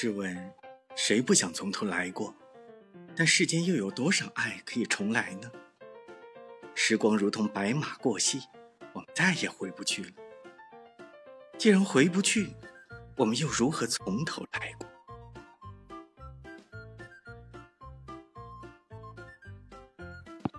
试问谁不想从头来过？但世间又有多少爱可以重来呢？时光如同白马过隙我们再也回不去了。既然回不去我们又如何从头来过？